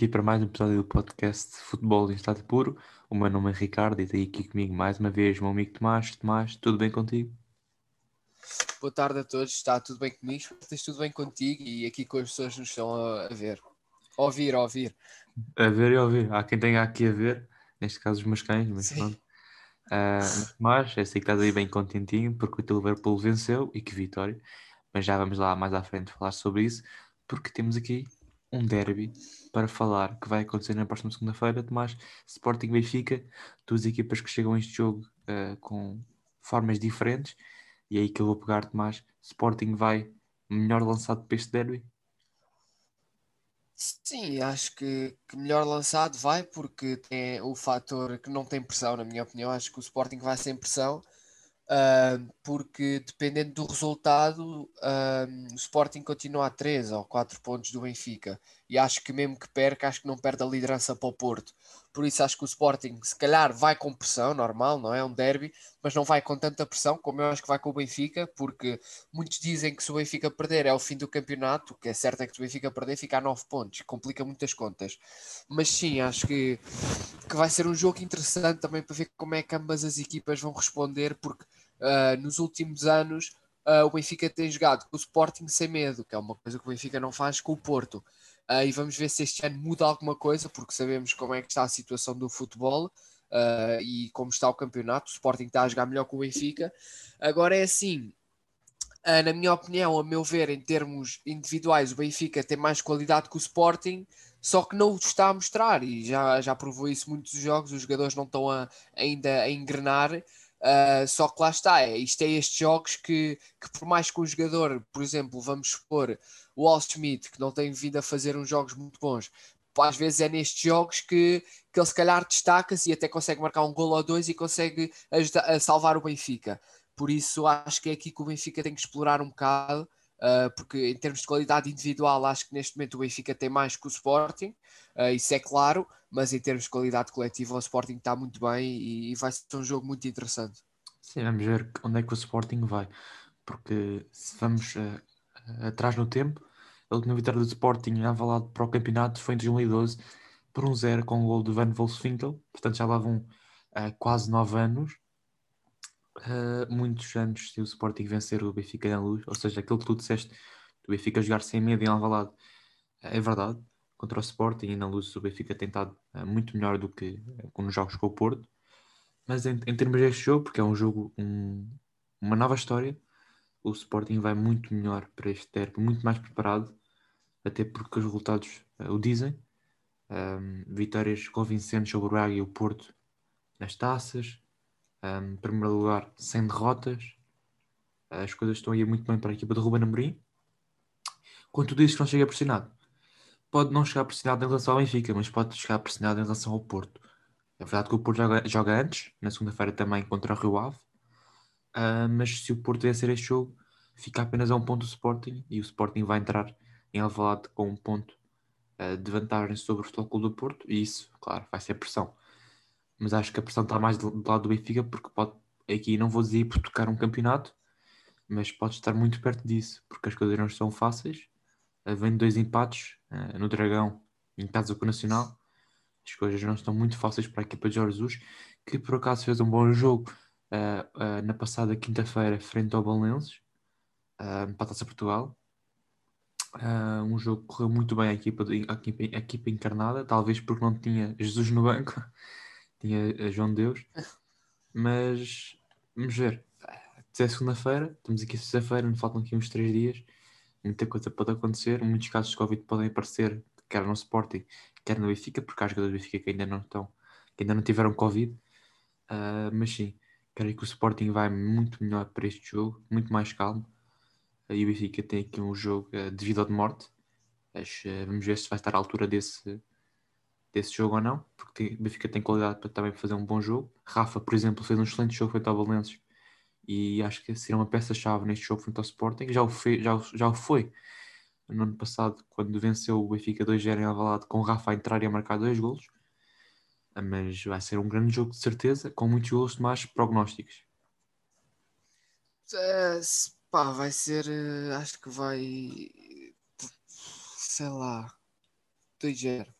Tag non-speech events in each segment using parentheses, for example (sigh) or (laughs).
aqui para mais um episódio do podcast Futebol em Estado Puro. O meu nome é Ricardo e tenho aqui comigo mais uma vez o meu amigo Tomás. Tomás, tudo bem contigo? Boa tarde a todos, está tudo bem comigo? Estás tudo bem contigo e aqui com as pessoas nos estão a ver. A ouvir, a ouvir. A ver e a ouvir. Há quem tenha aqui a ver, neste caso os meus cães, mas Sim. pronto. Uh, mas eu sei que estás aí bem contentinho porque o Liverpool venceu e que vitória. Mas já vamos lá mais à frente falar sobre isso, porque temos aqui um derby para falar que vai acontecer na próxima segunda-feira. Tomás, Sporting Benfica, duas equipas que chegam a este jogo uh, com formas diferentes. E é aí que eu vou pegar, Tomás. Sporting vai melhor lançado para este derby? Sim, acho que, que, melhor lançado vai porque tem o fator que não tem pressão, na minha opinião. Acho que o Sporting vai sem pressão Uh, porque dependendo do resultado, uh, o Sporting continua a 3 ou 4 pontos do Benfica. E acho que mesmo que perca, acho que não perde a liderança para o Porto. Por isso acho que o Sporting se calhar vai com pressão, normal, não é? Um derby, mas não vai com tanta pressão como eu acho que vai com o Benfica, porque muitos dizem que se o Benfica perder é o fim do campeonato, o que é certo é que se o Benfica perder fica a 9 pontos, complica muitas contas. Mas sim, acho que, que vai ser um jogo interessante também para ver como é que ambas as equipas vão responder, porque Uh, nos últimos anos, uh, o Benfica tem jogado com o Sporting sem medo, que é uma coisa que o Benfica não faz com o Porto. Uh, e vamos ver se este ano muda alguma coisa, porque sabemos como é que está a situação do futebol e como está o campeonato. O Sporting está a jogar melhor que o Benfica. Agora é assim, na minha opinião, a meu ver, em termos individuais, o Benfica tem mais qualidade que o Sporting, só que não o está a mostrar e já, já provou isso muitos jogos. Os jogadores não estão a, ainda a engrenar. Uh, só que lá está, é, isto é estes jogos que, que, por mais que o jogador, por exemplo, vamos supor o Wall Smith, que não tem vindo a fazer uns jogos muito bons, às vezes é nestes jogos que, que ele se calhar destaca-se e até consegue marcar um gol ou dois e consegue ajudar, a salvar o Benfica. Por isso acho que é aqui que o Benfica tem que explorar um bocado Uh, porque em termos de qualidade individual acho que neste momento o Benfica tem mais que o Sporting, uh, isso é claro, mas em termos de qualidade coletiva o Sporting está muito bem e, e, vai ser um jogo muito interessante. Sim, vamos ver onde é que o Sporting vai, porque se vamos uh, atrás no tempo, a última vitória do Sporting avalado para o campeonato foi em 2012 por um zero com o gol de Van Wolfswinkel, portanto já lá vão quase nove anos uh, muitos anos se o Sporting vencer o Benfica na luz, ou seja, aquilo que tu disseste do Benfica jogar sem medo em Alvalade, é verdade, contra o Sporting e na luz o Benfica tem estado uh, muito melhor do que uh, nos jogos com o Porto, mas em, em termos deste jogo, porque é um jogo, um, uma nova história, o Sporting vai muito melhor para este derby, muito mais preparado, até porque os resultados uh, o dizem. Vitórias convincentes sobre o Braga e o Porto nas taças, um, primeiro lugar, sem derrotas. As coisas estão a ir muito bem para a equipa de Ruben Amorim. Quando tudo isso não chega pressionado. Pode não chegar pressionado em relação ao Benfica, mas pode chegar pressionado em relação ao Porto. É verdade que o Porto joga, joga antes, na segunda-feira também contra o Rio Ave. Uh, mas se o Porto vencer este jogo, fica apenas a um ponto do Sporting e o Sporting vai entrar em Alvalade com um ponto uh, de vantagem sobre o Futebol do Porto e isso, claro, vai ser pressão mas acho que a pressão está mais do, do lado do Benfica, porque pode, aqui não vou dizer por tocar um campeonato, mas pode estar muito perto disso, porque as coisas não são fáceis. Uh, vem dois empates uh, no Dragão, em casa com o Nacional. As coisas não estão muito fáceis para a equipa de Jorge Jesus, que por acaso fez um bom jogo uh, na passada quinta-feira frente ao Balenenses, uh, para a Taça Portugal. um jogo que correu muito bem a equipa, de, equipa, a equipa encarnada, talvez porque não tinha Jesus no banco tinha a João Deus, mas vamos ver. Até segunda-feira, estamos aqui sexta-feira, não faltam aqui uns três dias, muita coisa pode acontecer, muitos casos de Covid podem aparecer, quer no Sporting, quer no Benfica, porque há jogadores do Benfica que ainda não estão, que ainda não tiveram Covid, uh, mas sim, creio que o Sporting vai muito melhor para este jogo, muito mais calmo, uh, e o Benfica tem aqui um jogo uh, de vida ou de morte, mas, vamos ver se vai estar à altura desse, desse jogo ou não, porque o Benfica tem qualidade para também fazer um bom jogo. Rafa, por exemplo, fez um excelente jogo frente ao Valências e acho que seria uma peça-chave neste jogo frente ao Sporting. Já o, fez, já, já o foi no ano passado, quando venceu o Benfica 2-0 em Alvalade, com o Rafa a entrar e a marcar dois golos. Ah, mas vai ser um grande jogo de certeza, com muitos golos mais prognósticos. Uh, pá, vai ser, uh, acho que vai, sei lá, 2-0.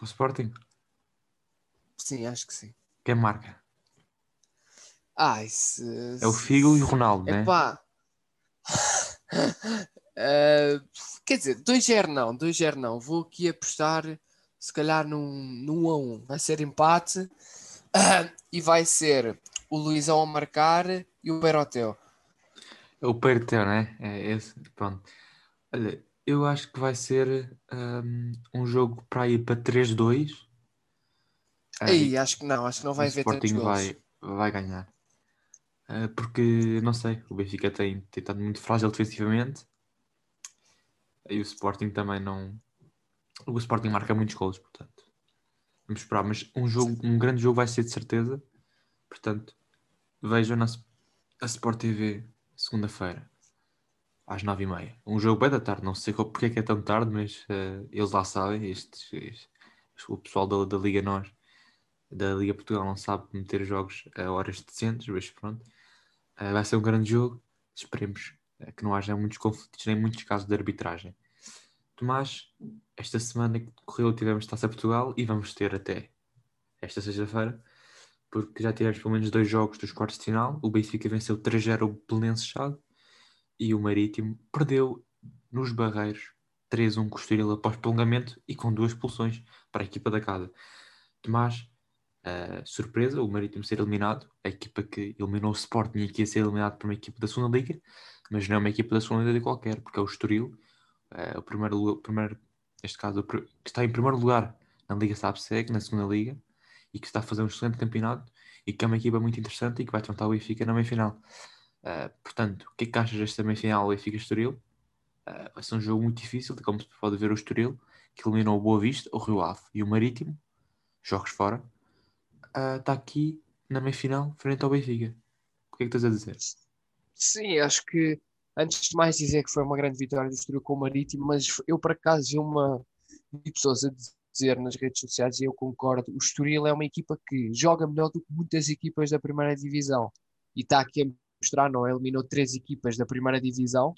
Para o Sporting? Sim, acho que sim. Quem marca? Ai, se, É o Figo e o Ronaldo, né? Epá. Uh, (laughs) quer dizer, 2-0 não, 2-0 não. Vou aqui apostar, se calhar, num, num 1 a 1. Vai ser empate uh, (coughs) e vai ser o Luizão a marcar e o Berotel. É o Perteu, né? É esse. Pronto. Olha, eu acho que vai ser um, um jogo para ir para 3-2. Aí, acho que não, acho que não vai haver Sporting tantos gols. vai, vai ganhar. Uh, porque, não sei, o Benfica tem, tem estado muito frágil defensivamente. E o Sporting também não. O Sporting marca muitos gols, portanto. Vamos esperar, mas um, jogo, um grande jogo vai ser de certeza. Portanto, vejam na a Sport TV segunda-feira às nove e meia. Um jogo bem da tarde, não sei porque é que é tão tarde, mas uh, eles lá sabem, estes, estes, o pessoal da, da Liga Nós, da Liga Portugal não sabe meter jogos a horas decentes, mas pronto. Uh, vai ser um grande jogo, esperemos uh, que não haja muitos conflitos nem muitos casos de arbitragem. Tomás, esta semana que correu tivemos Taça Portugal e vamos ter até esta sexta-feira, porque já tivemos pelo menos dois jogos dos quartos de final. O Benfica venceu 3-0 o Belenenses Chade e o Marítimo perdeu nos Barreiros 3-1 com o Estoril após prolongamento e com duas expulsões para a equipa da casa. Tomás, uh, surpresa, o Marítimo ser eliminado, a equipa que eliminou o Sporting e que ia ser eliminado por uma equipa da segunda Liga, mas não é uma equipa da segunda Liga qualquer, porque é o Estoril, uh, o primeiro, o primeiro, neste caso, que está em primeiro lugar na Liga SAPSEG, na segunda Liga, e que está a fazer um excelente campeonato e que é uma equipa muito interessante e que vai tentar o Benfica na meia-final. Uh, portanto, o que é que achas desta meia-final Benfica Estoril? Uh, vai ser um jogo muito difícil, como se pode ver o Estoril, que eliminou o Boa Vista, o Rio Ave e o Marítimo, jogos fora, uh, está aqui na meia-final, frente ao Benfica. O que é que estás a dizer? Sim, acho que antes de mais dizer que foi uma grande vitória do Estoril com o Marítimo, mas eu por acaso vi uma vi pessoas a dizer nas redes sociais e eu concordo, o Estoril é uma equipa que joga melhor do que muitas equipas da primeira divisão e está aqui a mostrar, não é? eliminou três equipas da primeira divisão.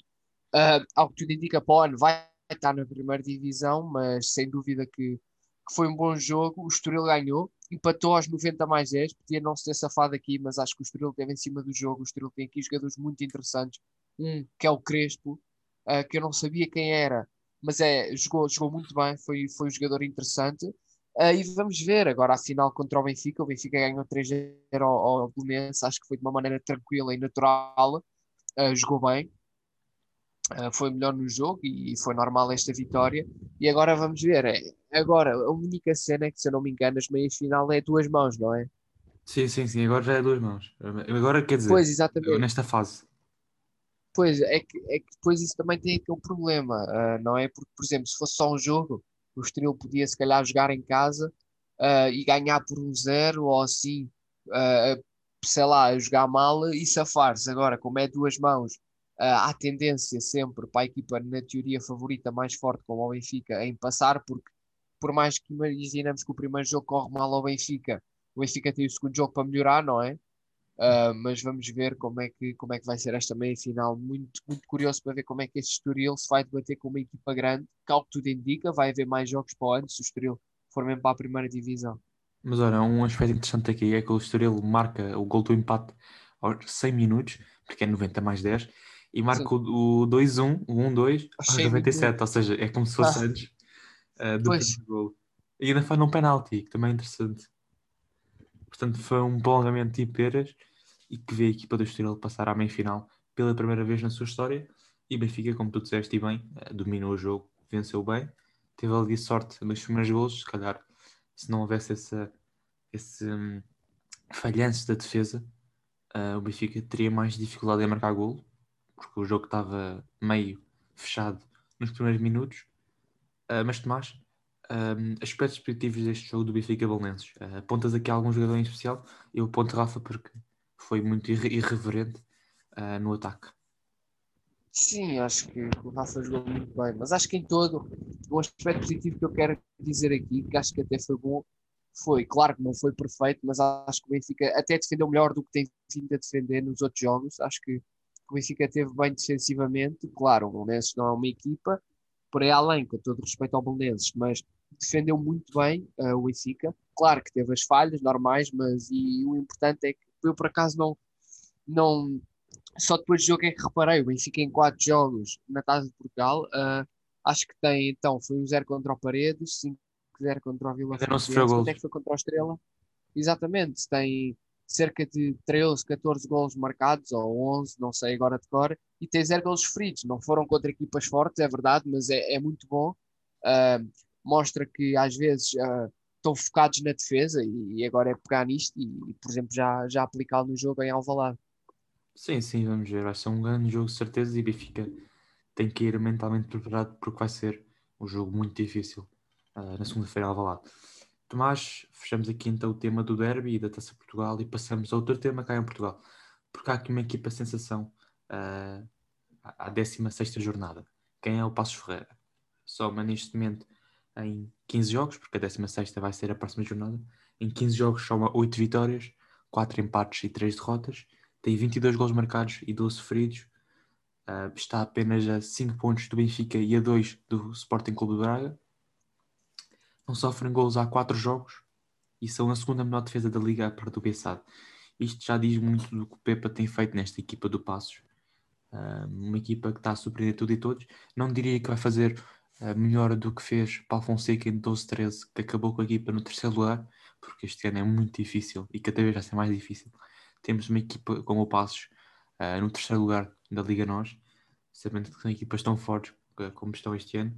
Uh, ao que tudo indica ano vai estar na primeira divisão mas sem dúvida que, que foi um bom jogo, o Estoril ganhou empatou aos 90 mais 10 podia não se ter safado aqui, mas acho que o Estoril esteve em cima do jogo, o Estoril tem aqui jogadores muito interessantes, um que é o Crespo uh, que eu não sabia quem era mas é, jogou, jogou muito bem, foi, foi um jogador interessante. Uh, e vamos ver agora a final contra o Benfica. O Benfica ganhou 3-0 ao, ao Belenenses, acho que foi de uma maneira tranquila e natural. Uh, jogou bem, uh, foi melhor no jogo e, e, foi normal esta vitória. E agora vamos ver. É, agora, a única cena é que, se eu não me engano, as meias final é duas mãos, não é? Sim, sim, sim. Agora já é duas mãos. Agora quer dizer, pois, exatamente. nesta fase. Pois, é que, é que depois isso também tem aquele problema, uh, não é? Porque, por exemplo, se fosse só um jogo, o Estoril podia se calhar jogar em casa uh, e ganhar por um zero ou assim, uh, sei lá, jogar mal e safar-se. Agora, como é duas mãos, há tendência sempre para a equipa, na teoria favorita, mais forte como o Benfica, em passar, porque por mais que imaginamos que o primeiro jogo corre mal ao Benfica, o Benfica tem o segundo jogo para melhorar, não é? Uh, mas vamos ver como é que, como é que vai ser esta meia final. Muito, muito curioso para ver como é que este Estoril se vai debater com uma equipa grande, que ao que tudo indica, vai haver mais jogos para o ano se o Estoril for mesmo para a primeira divisão. Mas olha, um aspecto interessante aqui é que o Estoril marca o gol do empate aos 100 minutos, porque é 90 mais 10, e marca Sim. o 2-1, o 1-2 aos 97, ou seja, é como se fosse ah. antes uh, do primeiro gol. E ainda faz num penalti, que também é interessante. Portanto, foi um prolongamento de peras e que vê a equipa do Estoril passar à meia-final pela primeira vez na sua história. E Benfica, como tu disseste bem, eh, dominou o jogo, venceu bem, teve ali sorte nos primeiros golos. Se calhar, se não houvesse essa, esse um, falhanço da defesa, uh, o Benfica teria mais dificuldade em marcar golo, porque o jogo estava meio fechado nos primeiros minutos. Uh, mas Tomás, um, aspectos positivos deste jogo do Benfica Belenenses. Uh, apontas aqui algum jogador em especial? Eu aponto Rafa porque foi muito irre irreverente uh, no ataque. Sim, acho que o Rafa jogou muito bem, mas acho que em todo o aspecto positivo que eu quero dizer aqui, que acho que até foi bom, foi, claro que não foi perfeito, mas acho que o Benfica até defendeu melhor do que tem vindo a defender nos outros jogos. Acho que o Benfica teve bem defensivamente. Claro, o Belenenses não é uma equipa, por aí além, com todo respeito ao Belenenses, mas defendeu muito bem uh, o Benfica. Claro que teve as falhas normais, mas e o importante é que eu por acaso não, não só depois do jogo é que reparei, o Benfica em quatro jogos na Taça de Portugal, uh, acho que tem então, foi um 0 contra o Paredes, 5-0 contra o Vila Franca, é que foi contra o Estrela? Exatamente, tem cerca de 13, 14 golos marcados, ou 11, não sei agora de cor, e tem 0 golos feridos, não foram contra equipas fortes, é verdade, mas é, é muito bom, uh, mostra que às vezes uh, estão focados na defesa, e, e, agora é pegar nisto e, por exemplo, já, já aplicá-lo no jogo em Alvalade. Sim, sim, vamos ver. Vai ser um grande jogo, certeza. E Benfica tem que ir mentalmente preparado porque vai ser um jogo muito difícil uh, na segunda-feira Alvalade. Tomás, fechamos aqui então o tema do derby e da Taça Portugal e passamos a outro tema cá em Portugal. Porque há aqui uma equipa sensação uh, à 16 jornada. Quem é o Passos Ferreira? Soma neste momento em 15 jogos, porque a 16 vai ser a próxima jornada. Em 15 jogos soma 8 vitórias, 4 empates e 3 derrotas tem 22 gols marcados e 12 feridos. Uh, está apenas a 5 pontos do Benfica e a 2 do Sporting Clube de Braga. Não sofrem gols há 4 jogos e são a segunda melhor defesa da Liga a par do Bessade. Isto já diz muito do que o Pepa tem feito nesta equipa do Passos. Uh, uma equipa que está a surpreender tudo e todos. Não diria que vai fazer melhor do que fez Paulo Fonseca em 12-13, que acabou com a equipa no terceiro lugar, porque este ano é muito difícil e cada vez vai ser mais difícil temos uma equipa como o Passos uh, no terceiro lugar da Liga Nós, sabendo que são equipas tão fortes uh, como estão este ano,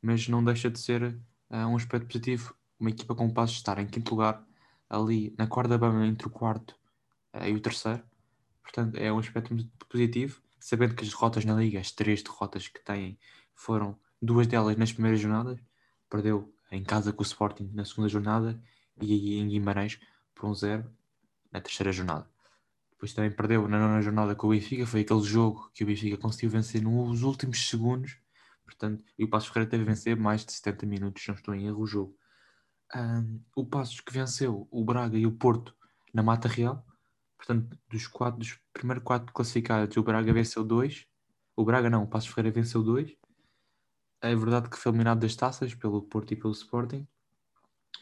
mas não deixa de ser uh, um aspecto positivo. Uma equipa como o Passos estar em quinto lugar, ali na corda bamba entre o quarto e o terceiro, portanto é um aspecto positivo, sabendo que as derrotas na Liga, as três derrotas que têm, foram duas delas nas primeiras jornadas, perdeu em casa com o Sporting na segunda jornada e em Guimarães por um zero na terceira jornada. Depois também perdeu na nona jornada com o Benfica. Foi aquele jogo que o Benfica conseguiu vencer nos últimos segundos. Portanto, e o Passos Ferreira teve a vencer mais de 70 minutos, não estou em erro, o jogo. Um, o Passos que venceu o Braga e o Porto na Mata Real. Portanto, dos, quatro, dos primeiros quatro classificados, o Braga venceu dois. O Braga não, o Passos Ferreira venceu dois. É verdade que foi eliminado das taças pelo Porto e pelo Sporting.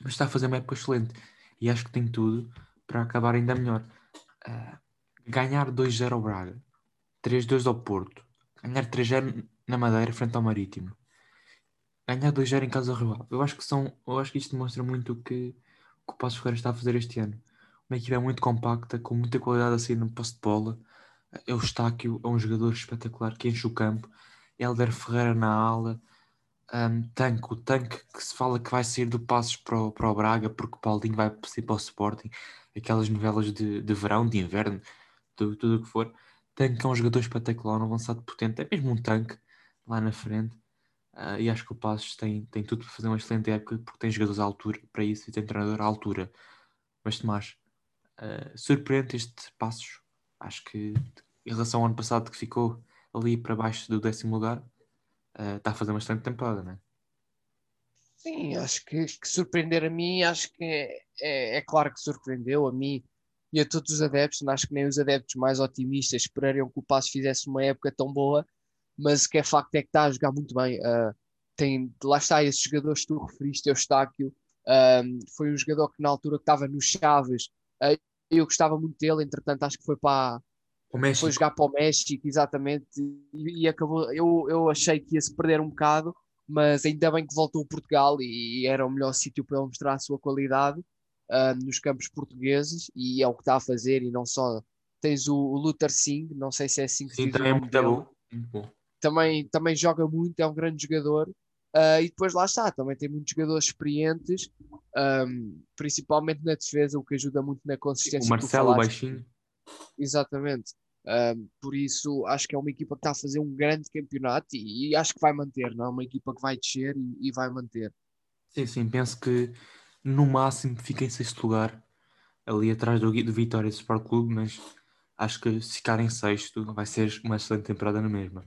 Mas está a fazer uma época excelente. E acho que tem tudo para acabar ainda melhor. Uh, ganhar 2-0 ao Braga, 3-2 ao Porto, ganhar 3-0 na Madeira frente ao Marítimo, ganhar 2-0 em casa Rio Eu acho que são, eu acho que isto demonstra muito o que, que o Passos Ferreira está a fazer este ano. Uma equipa muito compacta, com muita qualidade a no posse de bola. Eustáquio é um jogador espetacular que enche o campo. Helder Ferreira na ala. Um, tanque, o tanque que se fala que vai sair do Passos para o, para o Braga porque o Paulinho vai sair para o Sporting. Aquelas novelas de, de verão, de inverno, tudo, tudo o que for. Tanque é um jogador espetacular, um avançado potente, é mesmo um tanque lá na frente. Uh, e acho que o Passos tem, tem tudo para fazer uma excelente época porque tem jogadores à altura para isso e tem treinador à altura. Mas Tomás, uh, surpreende este Passos. Acho que em relação ao ano passado que ficou ali para baixo do décimo lugar, uh, está a fazer uma excelente temporada, não é? Sim, acho que, que, surpreender a mim, acho que é, é, é, claro que surpreendeu a mim e a todos os adeptos. Acho que nem os adeptos mais otimistas esperariam que o Passo fizesse uma época tão boa, mas o que é facto é que está a jogar muito bem. Uh, tem, lá está, esses jogadores que tu referiste, Eustáquio, um, foi um jogador que na altura que estava nos Chaves, uh, eu gostava muito dele, entretanto acho que foi para foi jogar para o México, exatamente, e, e, acabou, eu, eu achei que ia se perder um bocado, mas ainda bem que voltou a Portugal e, e era o melhor sítio para ele mostrar a sua qualidade uh, nos campos portugueses e é o que está a fazer e não só tens o, o Luther Singh, não sei se é assim que Sim, também é muito bom. muito bom. Também, também joga muito, é um grande jogador. Uh, e depois lá está, também tem muitos jogadores experientes, um, principalmente na defesa, o que ajuda muito na consistência. O Marcelo Baixinho. Exatamente. Um, por isso, acho que é uma equipa que está a fazer um grande campeonato e, e acho que vai manter, não é? Uma equipa que vai descer e, e vai manter. Sim, sim, penso que no máximo fica em sexto lugar, ali atrás do, do Vitória Sport Clube, mas acho que se ficar em sexto vai ser uma excelente temporada na mesma.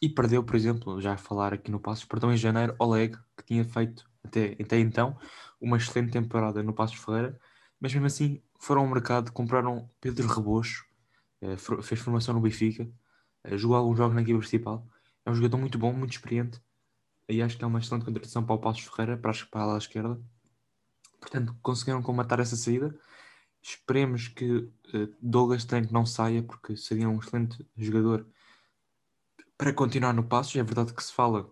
E perdeu, por exemplo, já a falar aqui no Passos, perdeu em janeiro Oleg, que tinha feito até, até então uma excelente temporada no Passos Ferreira, mas mesmo assim foram ao mercado, compraram Pedro Rebocho, eh, fez formação no Benfica, eh, jogou alguns jogos na equipa principal, é um jogador muito bom, muito experiente, Aí acho que é uma excelente contratação para o Passos Ferreira, para, a ala esquerda. Portanto, conseguiram comatar essa saída. Esperemos que uh, Douglas Tank não saia, porque seria um excelente jogador para continuar no Passos. É verdade que se fala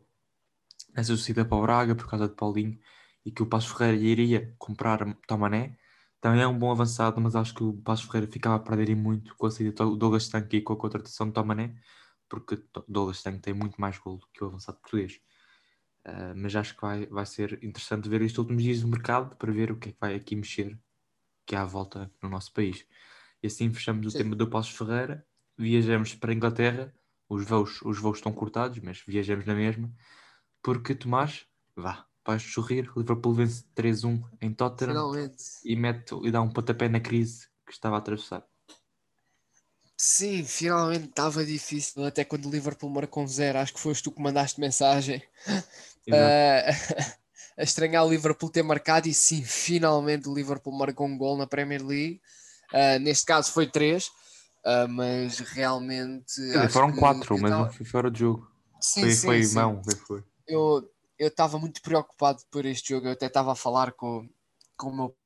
nessa saída para o Braga por causa de Paulinho e que o Passos Ferreira iria comprar Tomané. Também é um bom avançado, mas acho que o Passos Ferreira ficava a perder muito com a saída do Douglas Tank e com a contratação de Tomané, porque Douglas Tank tem muito mais golo que o avançado português. Uh, mas acho que vai, vai ser interessante ver estes últimos dias do mercado para ver o que é que vai aqui mexer que há à volta no nosso país. E assim fechamos o Sim. tema do Passos Ferreira, viajamos para a Inglaterra, os voos, os voos estão cortados, mas viajamos na mesma, porque Tomás, vá, vais sorrir, Liverpool vence 3-1 em Tottenham Finalmente. e, mete, e dá um pontapé na crise que estava a atravessar. Sim, finalmente estava difícil, até quando o Liverpool marcou um zero, acho que foste tu que mandaste mensagem uh, (laughs) a estranhar o Liverpool ter marcado e sim, finalmente o Liverpool marcou um gol na Premier League, uh, neste caso foi três, uh, mas realmente... foram quatro, mas tava... não foi fora de jogo. Sim, foi, sim, foi sim. mão, foi. Eu estava muito preocupado por este jogo, eu até estava a falar com, com o meu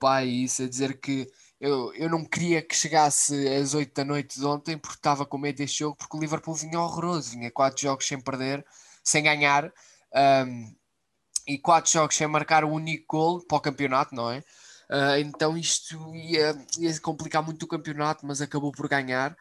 pai isso, a dizer que eu, eu não queria que chegasse às 8 da noite de ontem porque estava com medo deste jogo, porque o Liverpool vinha horroroso, vinha 4 jogos sem perder, sem ganhar, um, e 4 jogos sem marcar o único gol para o campeonato, não é? Uh, então isto ia, ia complicar muito o campeonato, mas acabou por ganhar.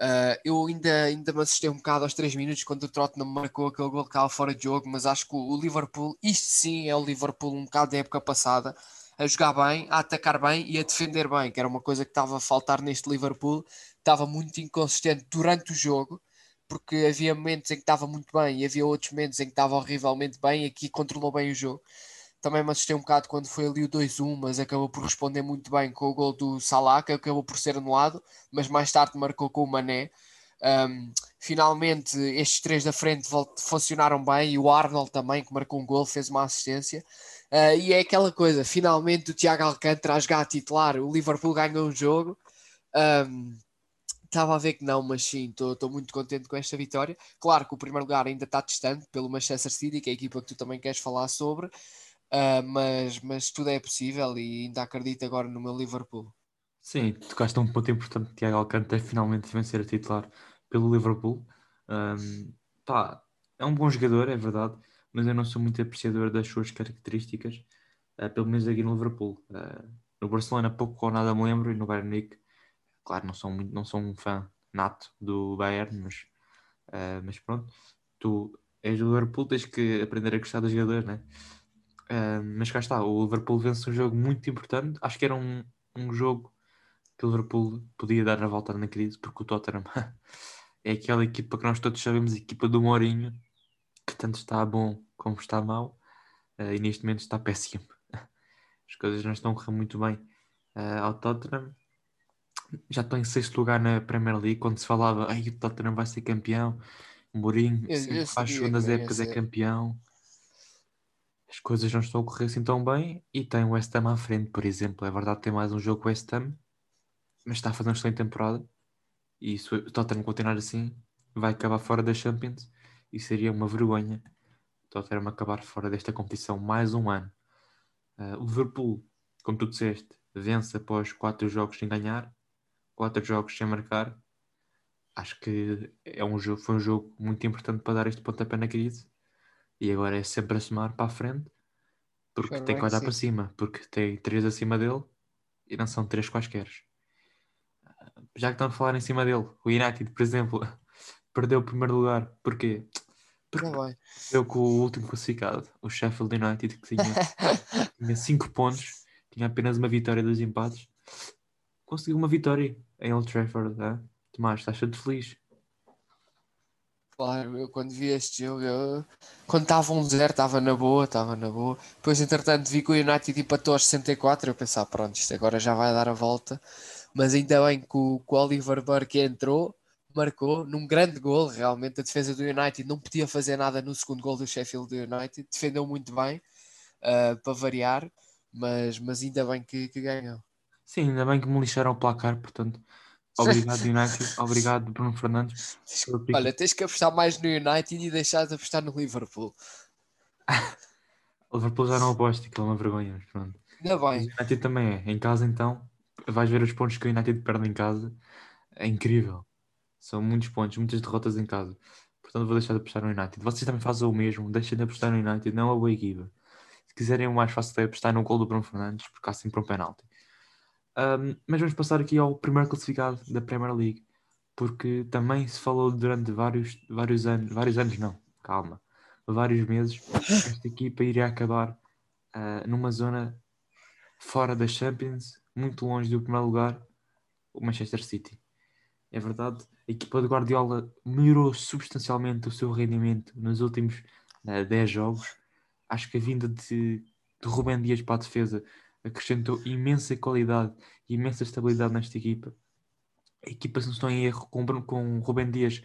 Uh, eu ainda, ainda me assustei um bocado aos 3 minutos quando o Tottenham marcou aquele gol que estava fora de jogo, mas acho que o Liverpool, isto sim é o Liverpool um bocado da época passada, a jogar bem, a atacar bem e a defender bem, que era uma coisa que estava a faltar neste Liverpool. Estava muito inconsistente durante o jogo, porque havia momentos em que estava muito bem e havia outros momentos em que estava horrivelmente bem e aqui controlou bem o jogo. Também me assustei um bocado quando foi ali o 2-1, mas acabou por responder muito bem com o gol do Salah, que acabou por ser anulado, mas mais tarde marcou com o Mané. Um, finalmente, estes três da frente funcionaram bem e o Arnold também, que marcou um gol, fez uma assistência. Uh, e é aquela coisa, finalmente o Tiago Alcântara a jogar a titular, o Liverpool ganhou um jogo. Um, estava a ver que não, mas sim, estou muito contente com esta vitória. Claro que o primeiro lugar ainda está distante pelo Manchester City, que é a equipa que tu também queres falar sobre, uh, mas, mas tudo é possível e ainda acredito agora no meu Liverpool. Sim, tocaste um ponto importante, Tiago Alcântara finalmente vencer a titular pelo Liverpool. Um, pá, é um bom jogador, é verdade, mas eu não sou muito apreciador das suas características, uh, pelo menos aqui no Liverpool. Uh, no Barcelona pouco ou nada me lembro e no Bayern Munique, claro, não sou, muito, não sou um fã nato do Bayern, mas, mas pronto, tu és do Liverpool, tens que aprender a gostar dos jogadores, né? mas cá está, o Liverpool vence um jogo muito importante, acho que era um, um jogo que o Liverpool podia dar a volta na crise, porque o Tottenham (laughs) é aquela equipa que nós todos sabemos, a equipa do Mourinho, que tanto está bom como está mal, uh, e neste momento está péssimo. (laughs) As coisas não estão a correr muito bem uh, ao Tottenham. Já estão em sexto lugar na Premier League, quando se falava Ai, o Tottenham vai ser campeão, o Mourinho sempre faz segundas épocas é campeão. As coisas não estão a correr assim tão bem e tem o West Ham à frente, por exemplo. É verdade tem mais um jogo West Ham, mas está a fazer uma excelente temporada. E se o Tottenham continuar assim, vai acabar fora da Champions e seria uma vergonha Tottenham acabar fora desta competição mais um ano. Uh, o Liverpool, como tu disseste, vence após quatro jogos sem ganhar, quatro jogos sem marcar. Acho que é um jogo, foi um jogo muito importante para dar este pontapé na crise. E agora é sempre a somar para a frente, porque tem que olhar para cima, porque tem três acima dele e não são três quaisquer. Já que estão a falar em cima dele, o United, por exemplo, (laughs) perdeu o primeiro lugar. Porquê? Porque eu com o último classificado, o Sheffield United, que tinha, (laughs) tinha cinco pontos, tinha apenas uma vitória e dois empates, conseguiu uma vitória em Old Trafford. Né? Tomás, estás todo feliz? Claro, eu quando vi este jogo, eu... quando estava um zero, estava na boa, estava na boa. Depois, entretanto, vi que o United empatou aos 64. Eu pensava, pronto, isto agora já vai dar a volta. Mas ainda bem que o, que o Oliver Burke entrou marcou num grande gol, realmente a defesa do United não podia fazer nada no segundo gol do Sheffield United, defendeu muito bem, uh, para variar, mas, mas ainda bem que, que ganhou. Sim, ainda bem que me lixaram o placar, portanto Obrigado, United. Obrigado, Bruno Fernandes. Olha, tens que apostar mais no United e deixar de apostar no Liverpool. (laughs) o Liverpool já não aposta, que é uma vergonha, mas pronto. Ainda bem. O United também é. Em casa, então, vais ver os pontos que o United perde em casa. É incrível. São muitos pontos, muitas derrotas em casa. Portanto, vou deixar de apostar no United. Vocês também fazem o mesmo. Deixem de apostar no United. Não é boa equipa. Se quiserem, o mais fácil é apostar no gol do Bruno Fernandes, porque há sempre um penalti. Um, mas vamos passar aqui ao primeiro classificado da Premier League, porque também se falou durante vários, vários anos, vários anos não, calma, vários meses, esta equipa iria acabar uh, numa zona fora da Champions, muito longe do primeiro lugar, o Manchester City. É verdade, a equipa de Guardiola melhorou substancialmente o seu rendimento nos últimos uh, ah, 10 jogos. Acho que a vinda de, de Rubem Dias para a defesa acrescentou imensa qualidade e imensa estabilidade nesta equipa. A equipa, se não estou em erro, com, com Rubem Dias,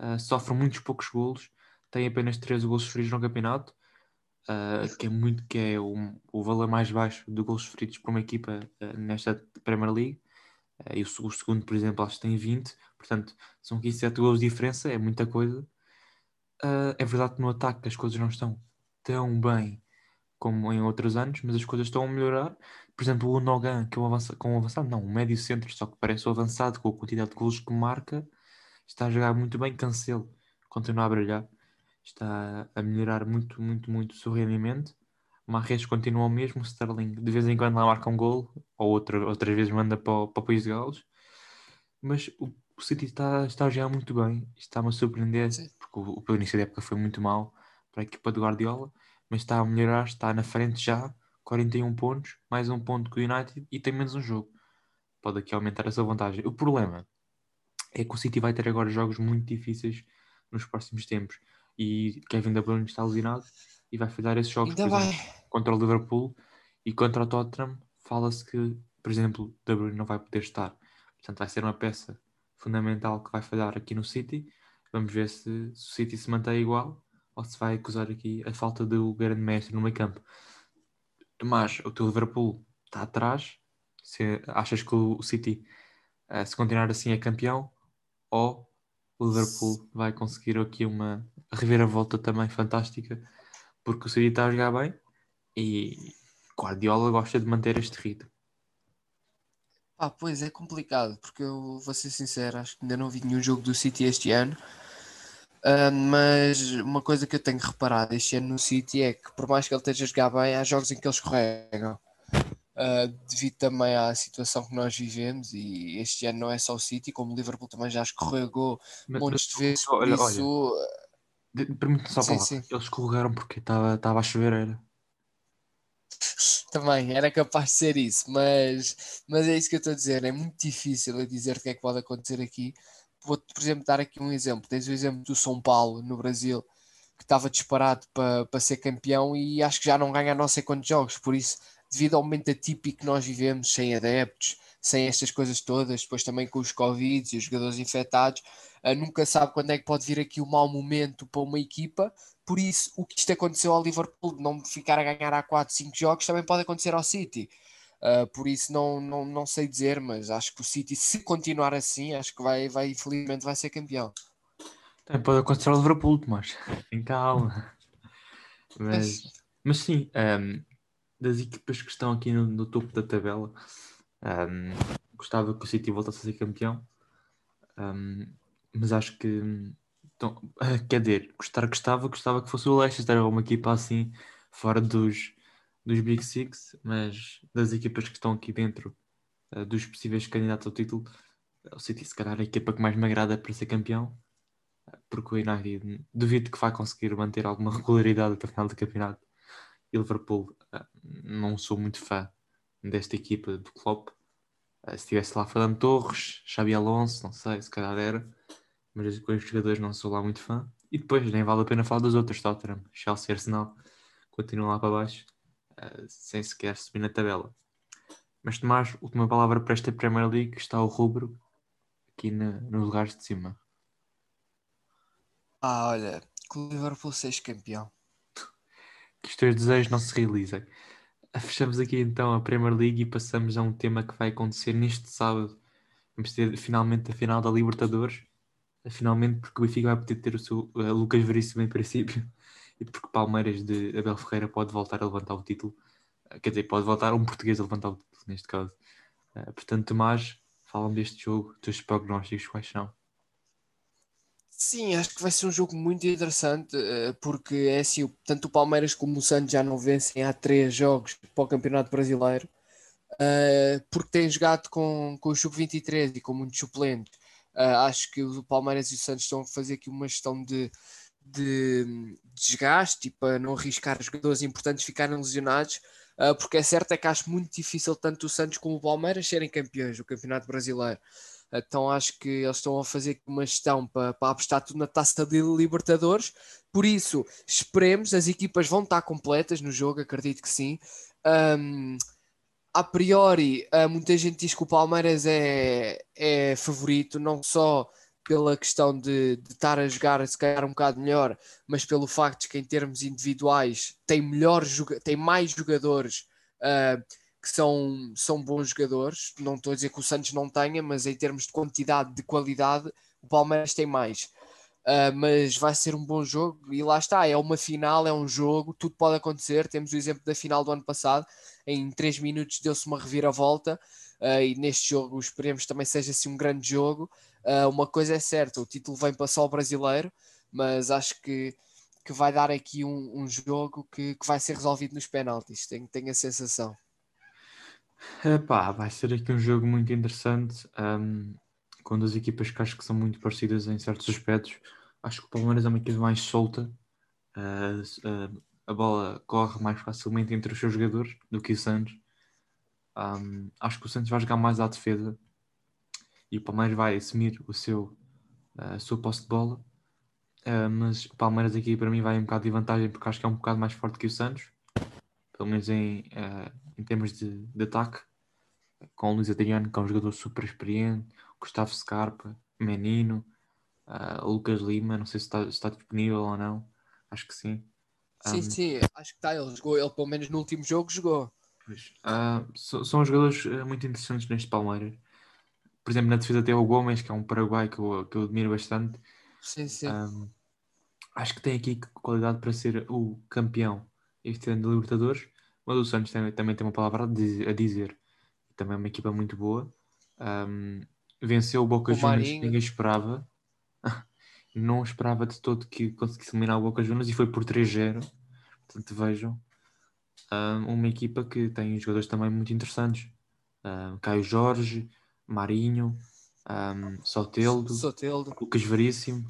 uh, sofre muitos poucos golos, tem apenas 13 golos sofridos no campeonato, uh, que é muito que é o, o valor mais baixo de golos sofridos por uma equipa uh, nesta Premier League. e o, o, segundo, por exemplo, acho que tem 20, portanto, são aqui 7 golos de diferença, é muita coisa. é verdade que no ataque as coisas não estão tão bem como em outros anos, mas as coisas estão a melhorar. Por exemplo, o Nogan, que é um avançado, com um avançado, não, um médio centro, só que parece o avançado com a quantidade de golos que marca, está a jogar muito bem. Cancelo continua a brilhar, está a melhorar muito, muito, muito o seu rendimento. Marres continua o mesmo, Sterling de vez em quando lá marca um gol, ou outra, outras vezes manda para, o, para o País de Gales. Mas o, o City está, está a jogar muito bem, está-me a surpreender, porque o, o início da época foi muito mal para a equipa de Guardiola mas está a melhorar, está na frente já, 41 pontos, mais um ponto que o United e tem menos um jogo. Pode aqui aumentar essa vantagem. O problema é que o City vai ter agora jogos muito difíceis nos próximos tempos e Kevin De Bruyne está lesionado e vai falhar esses jogos exemplo, contra o Liverpool e contra o Tottenham. Fala-se que, por exemplo, De Bruyne não vai poder estar. Portanto, vai ser uma peça fundamental que vai falhar aqui no City. Vamos ver se, se o City se mantém igual ou se vai acusar aqui a falta do grande mestre no meio campo. Tomás, o teu Liverpool está atrás. Se achas que o City, uh, se continuar assim, é campeão? Ou o Liverpool vai conseguir aqui uma reviravolta também fantástica? Porque o City está a jogar bem e Guardiola gosta de manter este ritmo. Ah, pois é complicado, porque eu vou ser sincero, acho que ainda não vi nenhum jogo do City este ano Uh, mas uma coisa que eu tenho reparado este ano no City é que, por mais que ele esteja a jogar bem, há jogos em que eles escorregam. Uh, devido também à situação que nós vivemos, e este ano não é só o City, como o Liverpool também já escorregou mas, montes de vezes. Olha, isso, permite-me só sim, falar, sim. eles escorregaram porque estava a chover, era. Também era capaz de ser isso, mas, mas é isso que eu estou a dizer. É muito difícil a dizer o que é que pode acontecer aqui vou por exemplo, dar aqui um exemplo. Tens o exemplo do São Paulo, no Brasil, que estava disparado para, para ser campeão e acho que já não ganha não sei quantos jogos. Por isso, devido ao momento atípico que nós vivemos, sem adeptos, sem estas coisas todas, depois também com os Covid e os jogadores infectados, uh, nunca sabe quando é que pode vir aqui o um mau momento para uma equipa. Por isso, o que isto aconteceu ao Liverpool, não ficar a ganhar há 4, 5 jogos, também pode acontecer ao City. Uh, por isso não, não, não sei dizer, mas acho que o City, se continuar assim, acho que vai, vai infelizmente vai ser campeão. Também pode acontecer ao Liverpool, mas tem (laughs) calma. Mas, mas sim, um, das equipas que estão aqui no, no topo da tabela, um, gostava que o City voltasse a ser campeão, um, mas acho que então, (laughs) quer dizer, gostar gostava, gostava que fosse o Leicester, uma equipa assim, fora dos dos Big Six, mas das equipas que estão aqui dentro uh, dos possíveis candidatos ao título, o City se calhar é a equipa que mais me agrada para ser campeão, porque o United duvido que vai conseguir manter alguma (laughs) regularidade até o final do campeonato. E Liverpool, uh, não sou muito fã desta equipa do Klopp. Uh, se estivesse lá Fernando Torres, Xabi Alonso, não sei, se calhar era, mas com os jogadores não sou lá muito fã. E depois nem vale a pena falar dos outros, Tottenham, Chelsea, Arsenal, continuam lá para baixo. Eh, sem sequer subir na tabela. Mas Tomás, última palavra para esta Premier League, está o rubro aqui na, nos lugares de cima. Ah, olha, que o Liverpool seja campeão. Que os teus desejos não se realizem. (laughs) Fechamos aqui então a Premier League e passamos a um tema que vai acontecer neste sábado, vamos ter finalmente a final da Libertadores. Finalmente, porque o Benfica vai poder ter o seu uh, Lucas Veríssimo em princípio e porque Palmeiras de Abel Ferreira pode voltar a levantar o título. Uh, quer dizer, pode voltar um português a levantar o título neste caso. Uh, portanto, Tomás, fala-me deste jogo, teus prognósticos quais são? Sim, acho que vai ser um jogo muito interessante, porque é assim, tanto o Palmeiras como o Santos já não vencem há três jogos para o Campeonato Brasileiro porque tem jogado com, com o Sub-23 e com muitos suplentes. Acho que o Palmeiras e o Santos estão a fazer aqui uma gestão de, de, desgaste e para não arriscar jogadores importantes ficarem lesionados, uh, porque é certo é que acho muito difícil tanto o Santos como o Palmeiras serem campeões do Campeonato Brasileiro. Então acho que eles estão a fazer uma gestão para, para apostar tudo na taça de Libertadores. Por isso, esperemos, as equipas vão estar completas no jogo, acredito que sim. Um, a priori, uh, muita gente diz que o Palmeiras é, é favorito, não só pela questão de, de estar a jogar se calhar um bocado melhor, mas pelo facto de que em termos individuais tem, melhor, tem mais jogadores uh, que são, são bons jogadores. Não estou a dizer que o Santos não tenha, mas em termos de quantidade, de qualidade, o Palmeiras tem mais. Uh, mas vai ser um bom jogo e lá está, é uma final, é um jogo, tudo pode acontecer. Temos o exemplo da final do ano passado, em 3 minutos deu-se uma reviravolta uh, e neste jogo esperemos também seja assim um grande jogo. Uh, uma coisa é certa, o título vem para só o brasileiro, mas acho que, que vai dar aqui um, um jogo que, que vai ser resolvido nos penaltis, tenho, tenho a sensação. Epá, vai ser aqui um jogo muito interessante. Um com duas equipas que acho que são muito parecidas em certos aspectos. Acho que o Palmeiras é uma equipe mais solta, uh, uh, a bola corre mais facilmente entre os seus jogadores do que o Santos. Um, acho que o Santos vai jogar mais à defesa e o Palmeiras vai assumir o seu, uh, a sua posse de bola. mas o Palmeiras aqui para mim vai um bocado de vantagem porque acho que é um bocado mais forte que o Santos, pelo menos em, em termos de, de ataque, com o Luís Adriano, que é um jogador super experiente, Gustavo Scarpa, Menino, uh, Lucas Lima, não sei se está, se está, disponível ou não, acho que sim. Sim, um, sim, acho que está, ele jogou, ele pelo menos no último jogo jogou. Pois, uh, so, são jogadores uh, muito interessantes neste Palmeiras. Por exemplo, na defesa tem o Gomes, que é um paraguai que eu, que eu admiro bastante. Sim, sim. Um, acho que tem aqui qualidade para ser o campeão este ano de Libertadores, mas o Santos tem, também tem uma palavra a dizer. Também é uma equipa muito boa. Um, venceu o Boca Juniors, ninguém esperava. (laughs) não esperava de todo que conseguisse eliminar o Boca Juniors e foi por 3-0. Portanto, vejam. Um, uma equipa que tem jogadores também muito interessantes. Um, Caio Jorge, Marinho, um, Soteldo, Soteldo, Lucas Veríssimo.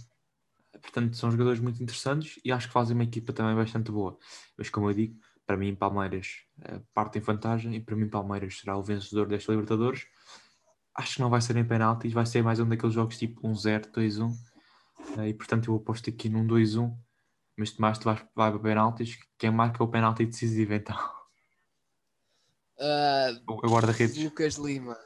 Portanto, são jogadores muito interessantes e acho que fazem uma equipa também bastante boa. Mas, como eu digo, para mim, Palmeiras uh, parte em vantagem e para mim, Palmeiras será o vencedor desta Libertadores acho que não vai ser em penaltis, vai ser mais um daqueles jogos tipo 1-0, 2-1. Uh, e portanto eu aposto aqui num 2-1. Mas Tomás, tu vais, vai para penaltis. Quem marca o penalti decisivo então? Uh, o guarda-redes. Lucas Lima.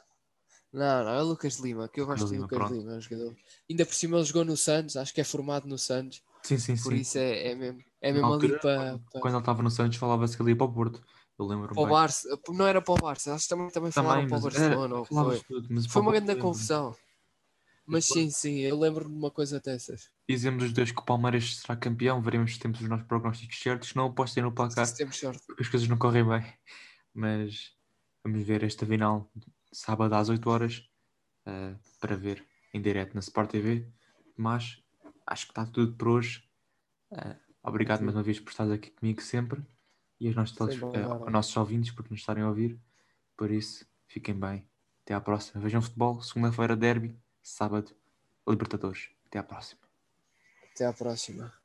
Não, não, é Lucas Lima, que eu gosto Lima, de Lucas pronto. Lima, é um jogador. Ainda por cima ele jogou no Santos, acho que é formado no Santos. Sim, sim, por sim. isso é, é mesmo, é mesmo altura, ali para, para. Quando ele estava no Santos, falava-se que ele ia para o Porto. Eu lembro para o Barça, não era para o Barça, acho que também, também, falaram para o Barcelona. Era, foi tudo, foi uma grande confusão. Mas sim, sim, eu lembro de uma coisa dessas. Dizemos os dois que o Palmeiras será campeão, veremos se temos os nossos prognósticos certos. Não apostem no placar, se temos sorte. as coisas não correm bem. Mas vamos ver esta final sábado às 8 horas uh, para ver em direto na Sport TV. Mas acho que está tudo por hoje. Uh, obrigado sim. mais uma vez por estar aqui comigo sempre e aos nossos, uh, nossos ouvintes por nos estarem a ouvir. Por isso, fiquem bem. Até à próxima. Vejam futebol. Segunda-feira, derby. Sábado, Libertadores. Até à próxima. Até à próxima.